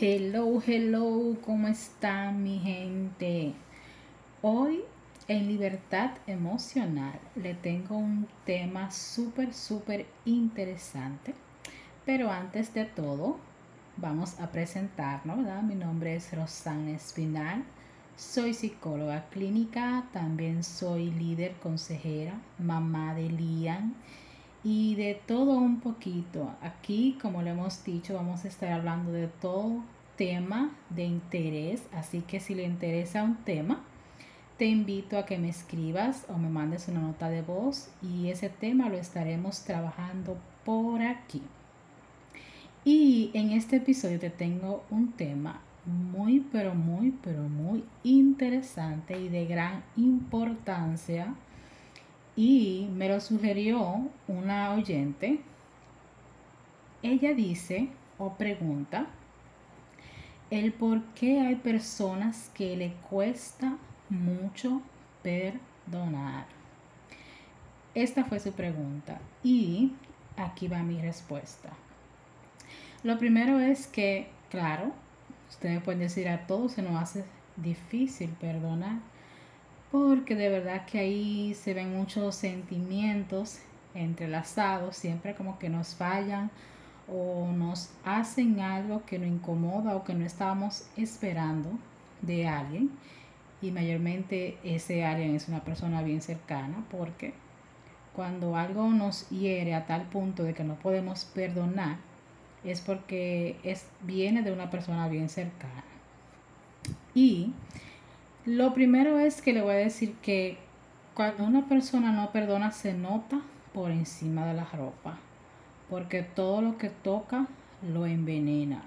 Hello, hello, ¿cómo están mi gente? Hoy en Libertad Emocional le tengo un tema súper, súper interesante. Pero antes de todo, vamos a presentarnos, ¿verdad? Mi nombre es Rosana Espinal. Soy psicóloga clínica, también soy líder consejera, mamá de Lian y de todo un poquito. Aquí, como le hemos dicho, vamos a estar hablando de todo tema de interés, así que si le interesa un tema, te invito a que me escribas o me mandes una nota de voz y ese tema lo estaremos trabajando por aquí. Y en este episodio te tengo un tema muy, pero muy, pero muy interesante y de gran importancia y me lo sugirió una oyente. Ella dice o pregunta el por qué hay personas que le cuesta mucho perdonar. Esta fue su pregunta y aquí va mi respuesta. Lo primero es que, claro, ustedes pueden decir a todos se nos hace difícil perdonar porque de verdad que ahí se ven muchos sentimientos entrelazados, siempre como que nos fallan o nos hacen algo que nos incomoda o que no estábamos esperando de alguien y mayormente ese alguien es una persona bien cercana porque cuando algo nos hiere a tal punto de que no podemos perdonar es porque es, viene de una persona bien cercana. Y lo primero es que le voy a decir que cuando una persona no perdona se nota por encima de la ropa, porque todo lo que toca lo envenena.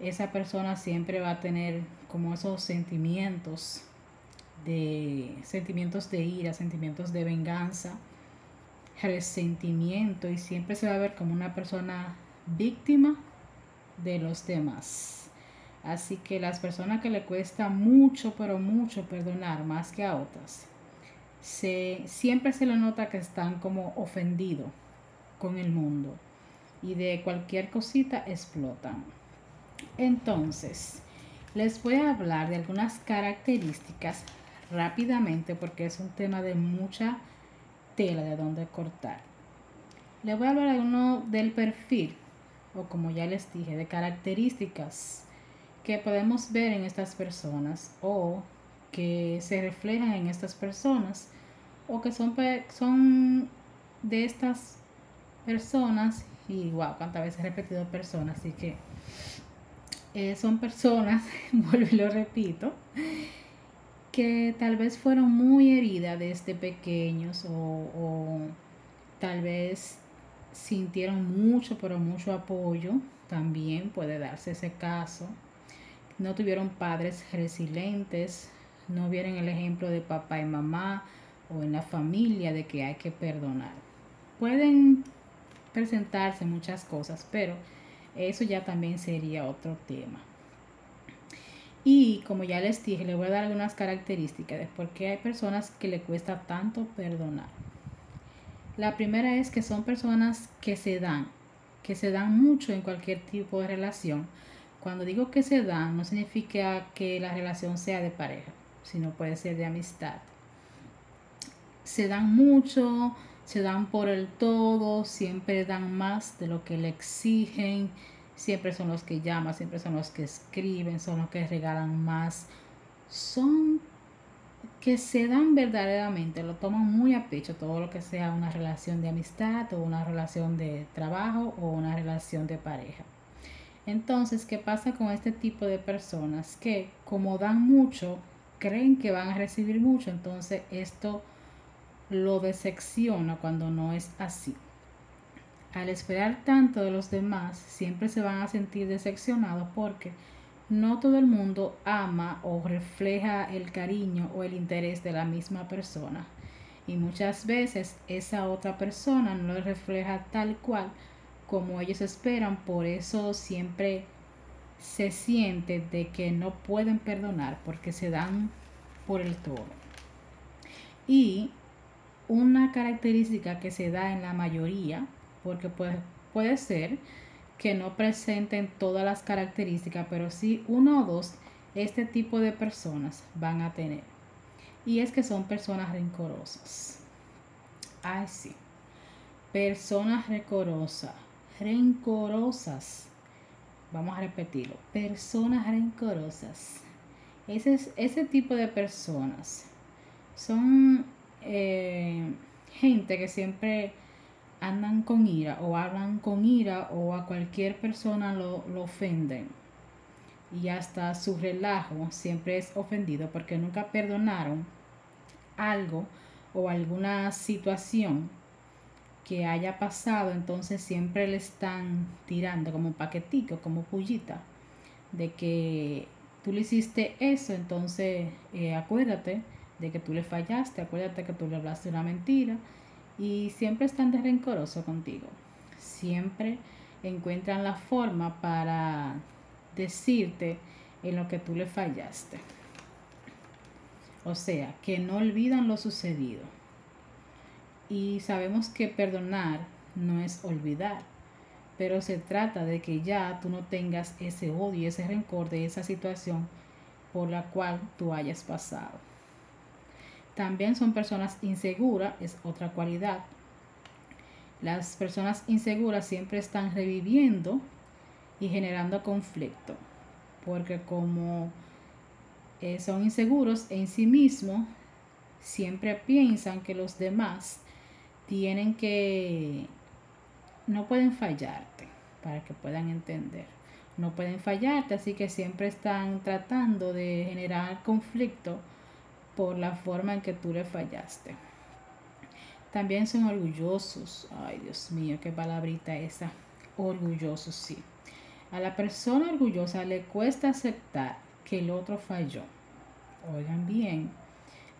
Esa persona siempre va a tener como esos sentimientos de sentimientos de ira, sentimientos de venganza, resentimiento y siempre se va a ver como una persona víctima de los demás. Así que las personas que le cuesta mucho, pero mucho perdonar más que a otras, se, siempre se le nota que están como ofendidos con el mundo y de cualquier cosita explotan. Entonces, les voy a hablar de algunas características rápidamente porque es un tema de mucha tela de donde cortar. Les voy a hablar de uno del perfil o como ya les dije, de características que podemos ver en estas personas o que se reflejan en estas personas o que son, son de estas personas y wow, cuántas veces he repetido personas, así que eh, son personas, vuelvo y lo repito, que tal vez fueron muy heridas desde pequeños o, o tal vez sintieron mucho, pero mucho apoyo, también puede darse ese caso no tuvieron padres resilientes, no vieron el ejemplo de papá y mamá o en la familia de que hay que perdonar. Pueden presentarse muchas cosas, pero eso ya también sería otro tema. Y como ya les dije, les voy a dar algunas características de por qué hay personas que le cuesta tanto perdonar. La primera es que son personas que se dan, que se dan mucho en cualquier tipo de relación, cuando digo que se dan, no significa que la relación sea de pareja, sino puede ser de amistad. Se dan mucho, se dan por el todo, siempre dan más de lo que le exigen, siempre son los que llaman, siempre son los que escriben, son los que regalan más. Son que se dan verdaderamente, lo toman muy a pecho todo lo que sea una relación de amistad o una relación de trabajo o una relación de pareja. Entonces, ¿qué pasa con este tipo de personas? Que como dan mucho, creen que van a recibir mucho, entonces esto lo decepciona cuando no es así. Al esperar tanto de los demás, siempre se van a sentir decepcionados porque no todo el mundo ama o refleja el cariño o el interés de la misma persona. Y muchas veces esa otra persona no lo refleja tal cual como ellos esperan, por eso siempre se siente de que no pueden perdonar porque se dan por el todo. Y una característica que se da en la mayoría, porque puede, puede ser que no presenten todas las características, pero sí uno o dos, este tipo de personas van a tener. Y es que son personas rencorosas. Ay, sí. Personas rencorosas. Rencorosas. Vamos a repetirlo. Personas rencorosas. Ese, ese tipo de personas son eh, gente que siempre andan con ira o hablan con ira o a cualquier persona lo, lo ofenden. Y hasta su relajo siempre es ofendido porque nunca perdonaron algo o alguna situación que haya pasado, entonces siempre le están tirando como paquetico, como pullita, de que tú le hiciste eso, entonces eh, acuérdate de que tú le fallaste, acuérdate que tú le hablaste una mentira y siempre están de rencoroso contigo. Siempre encuentran la forma para decirte en lo que tú le fallaste. O sea, que no olvidan lo sucedido. Y sabemos que perdonar no es olvidar, pero se trata de que ya tú no tengas ese odio, ese rencor de esa situación por la cual tú hayas pasado. También son personas inseguras, es otra cualidad. Las personas inseguras siempre están reviviendo y generando conflicto, porque como eh, son inseguros en sí mismos, siempre piensan que los demás tienen que, no pueden fallarte, para que puedan entender. No pueden fallarte, así que siempre están tratando de generar conflicto por la forma en que tú le fallaste. También son orgullosos. Ay, Dios mío, qué palabrita esa. Orgullosos, sí. A la persona orgullosa le cuesta aceptar que el otro falló. Oigan bien.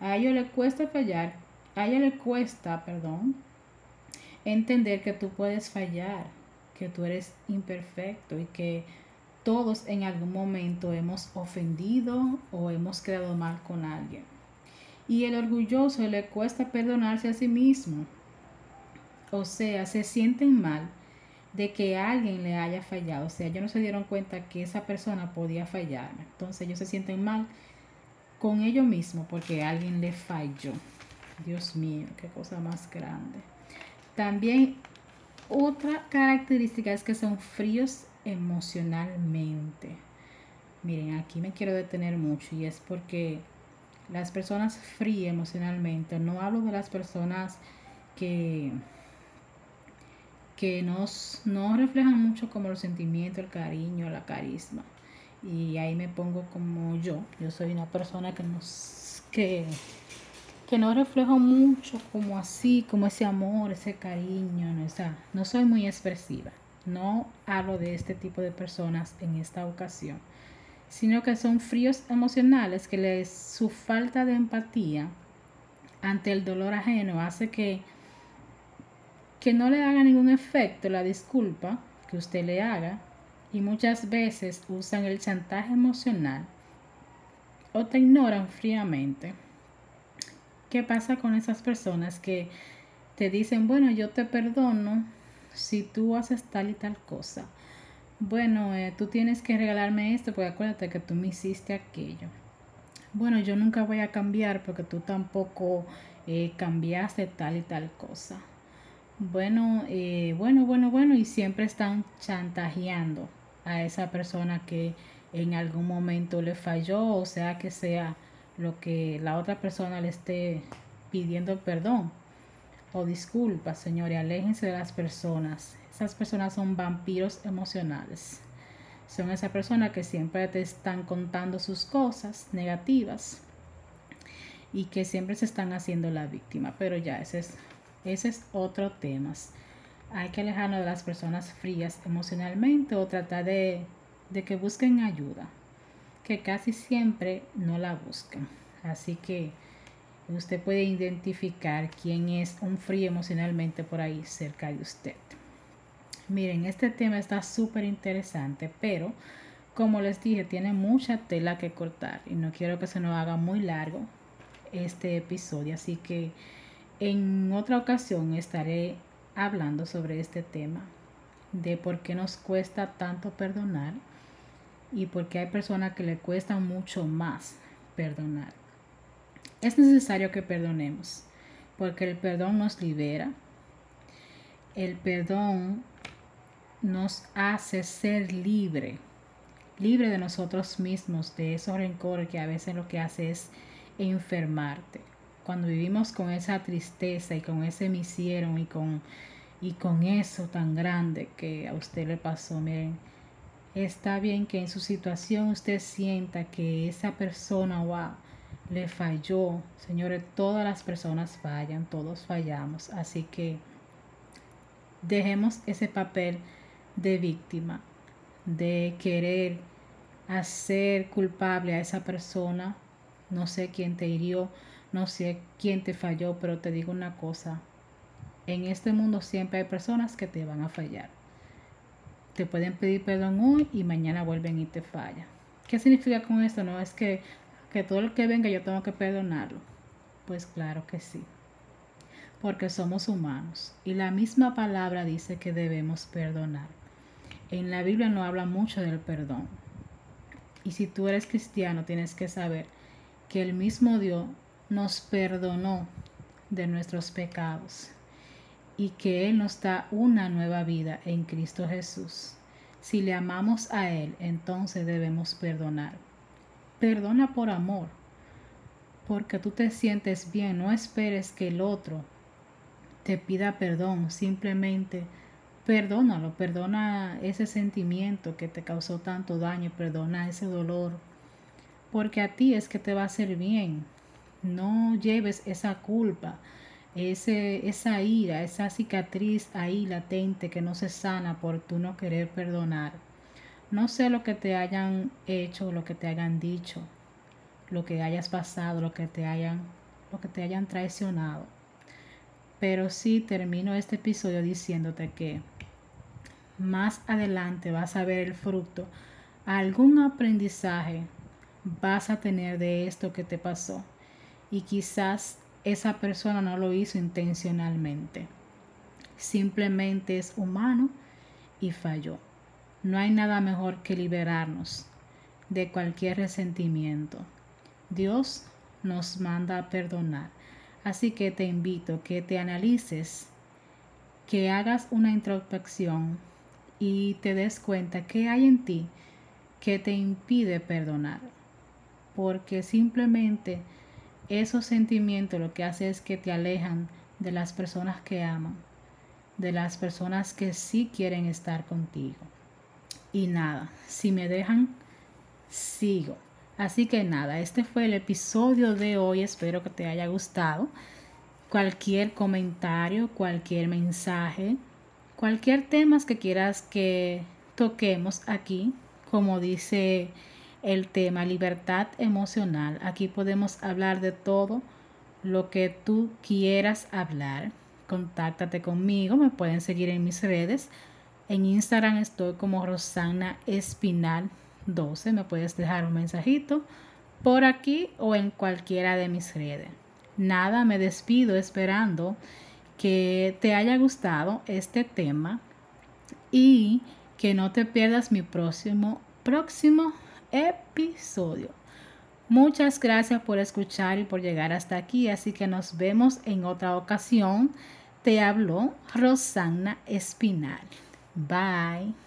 A ellos le cuesta fallar. A ella le cuesta, perdón, entender que tú puedes fallar, que tú eres imperfecto y que todos en algún momento hemos ofendido o hemos quedado mal con alguien. Y el orgulloso le cuesta perdonarse a sí mismo. O sea, se sienten mal de que alguien le haya fallado. O sea, ellos no se dieron cuenta que esa persona podía fallar. Entonces ellos se sienten mal con ellos mismos porque alguien le falló. Dios mío, qué cosa más grande. También otra característica es que son fríos emocionalmente. Miren, aquí me quiero detener mucho y es porque las personas frías emocionalmente, no hablo de las personas que, que nos, no reflejan mucho como los sentimientos, el cariño, la carisma. Y ahí me pongo como yo, yo soy una persona que nos, que, no reflejo mucho como así, como ese amor, ese cariño, no, no soy muy expresiva. No hablo de este tipo de personas en esta ocasión sino que son fríos emocionales que su falta de empatía ante el dolor ajeno hace que, que no le haga ningún efecto la disculpa que usted le haga y muchas veces usan el chantaje emocional o te ignoran fríamente. ¿Qué pasa con esas personas que te dicen, bueno, yo te perdono si tú haces tal y tal cosa? bueno, eh, tú tienes que regalarme esto porque acuérdate que tú me hiciste aquello. Bueno, yo nunca voy a cambiar porque tú tampoco eh, cambiaste tal y tal cosa. Bueno, eh, bueno, bueno, bueno, y siempre están chantajeando a esa persona que en algún momento le falló, o sea que sea lo que la otra persona le esté pidiendo perdón o disculpas, señores, aléjense de las personas esas personas son vampiros emocionales. Son esas personas que siempre te están contando sus cosas negativas y que siempre se están haciendo la víctima. Pero ya, ese es, ese es otro tema. Hay que alejarnos de las personas frías emocionalmente o tratar de, de que busquen ayuda, que casi siempre no la buscan. Así que usted puede identificar quién es un frío emocionalmente por ahí cerca de usted. Miren, este tema está súper interesante, pero como les dije, tiene mucha tela que cortar y no quiero que se nos haga muy largo este episodio, así que en otra ocasión estaré hablando sobre este tema de por qué nos cuesta tanto perdonar y por qué hay personas que le cuesta mucho más perdonar. Es necesario que perdonemos, porque el perdón nos libera. El perdón nos hace ser libre, libre de nosotros mismos, de esos rencores que a veces lo que hace es enfermarte. Cuando vivimos con esa tristeza y con ese me hicieron y con, y con eso tan grande que a usted le pasó, miren, está bien que en su situación usted sienta que esa persona, le falló. Señores, todas las personas fallan, todos fallamos. Así que dejemos ese papel de víctima, de querer hacer culpable a esa persona. No sé quién te hirió, no sé quién te falló, pero te digo una cosa. En este mundo siempre hay personas que te van a fallar. Te pueden pedir perdón hoy y mañana vuelven y te fallan. ¿Qué significa con esto? No es que, que todo el que venga yo tengo que perdonarlo. Pues claro que sí. Porque somos humanos. Y la misma palabra dice que debemos perdonar. En la Biblia no habla mucho del perdón. Y si tú eres cristiano, tienes que saber que el mismo Dios nos perdonó de nuestros pecados y que Él nos da una nueva vida en Cristo Jesús. Si le amamos a Él, entonces debemos perdonar. Perdona por amor, porque tú te sientes bien, no esperes que el otro te pida perdón, simplemente Perdónalo, perdona ese sentimiento que te causó tanto daño, perdona ese dolor, porque a ti es que te va a hacer bien. No lleves esa culpa, ese, esa ira, esa cicatriz ahí latente que no se sana por tú no querer perdonar. No sé lo que te hayan hecho, lo que te hayan dicho, lo que hayas pasado, lo que te hayan, lo que te hayan traicionado. Pero sí termino este episodio diciéndote que más adelante vas a ver el fruto, algún aprendizaje vas a tener de esto que te pasó. Y quizás esa persona no lo hizo intencionalmente. Simplemente es humano y falló. No hay nada mejor que liberarnos de cualquier resentimiento. Dios nos manda a perdonar. Así que te invito que te analices, que hagas una introspección y te des cuenta que hay en ti que te impide perdonar. Porque simplemente esos sentimientos lo que hace es que te alejan de las personas que aman, de las personas que sí quieren estar contigo. Y nada, si me dejan, sigo. Así que nada, este fue el episodio de hoy. Espero que te haya gustado. Cualquier comentario, cualquier mensaje, Cualquier tema que quieras que toquemos aquí, como dice el tema libertad emocional, aquí podemos hablar de todo lo que tú quieras hablar. Contáctate conmigo, me pueden seguir en mis redes. En Instagram estoy como Rosana Espinal 12. Me puedes dejar un mensajito por aquí o en cualquiera de mis redes. Nada, me despido esperando que te haya gustado este tema y que no te pierdas mi próximo, próximo episodio. Muchas gracias por escuchar y por llegar hasta aquí, así que nos vemos en otra ocasión. Te habló Rosanna Espinal. Bye.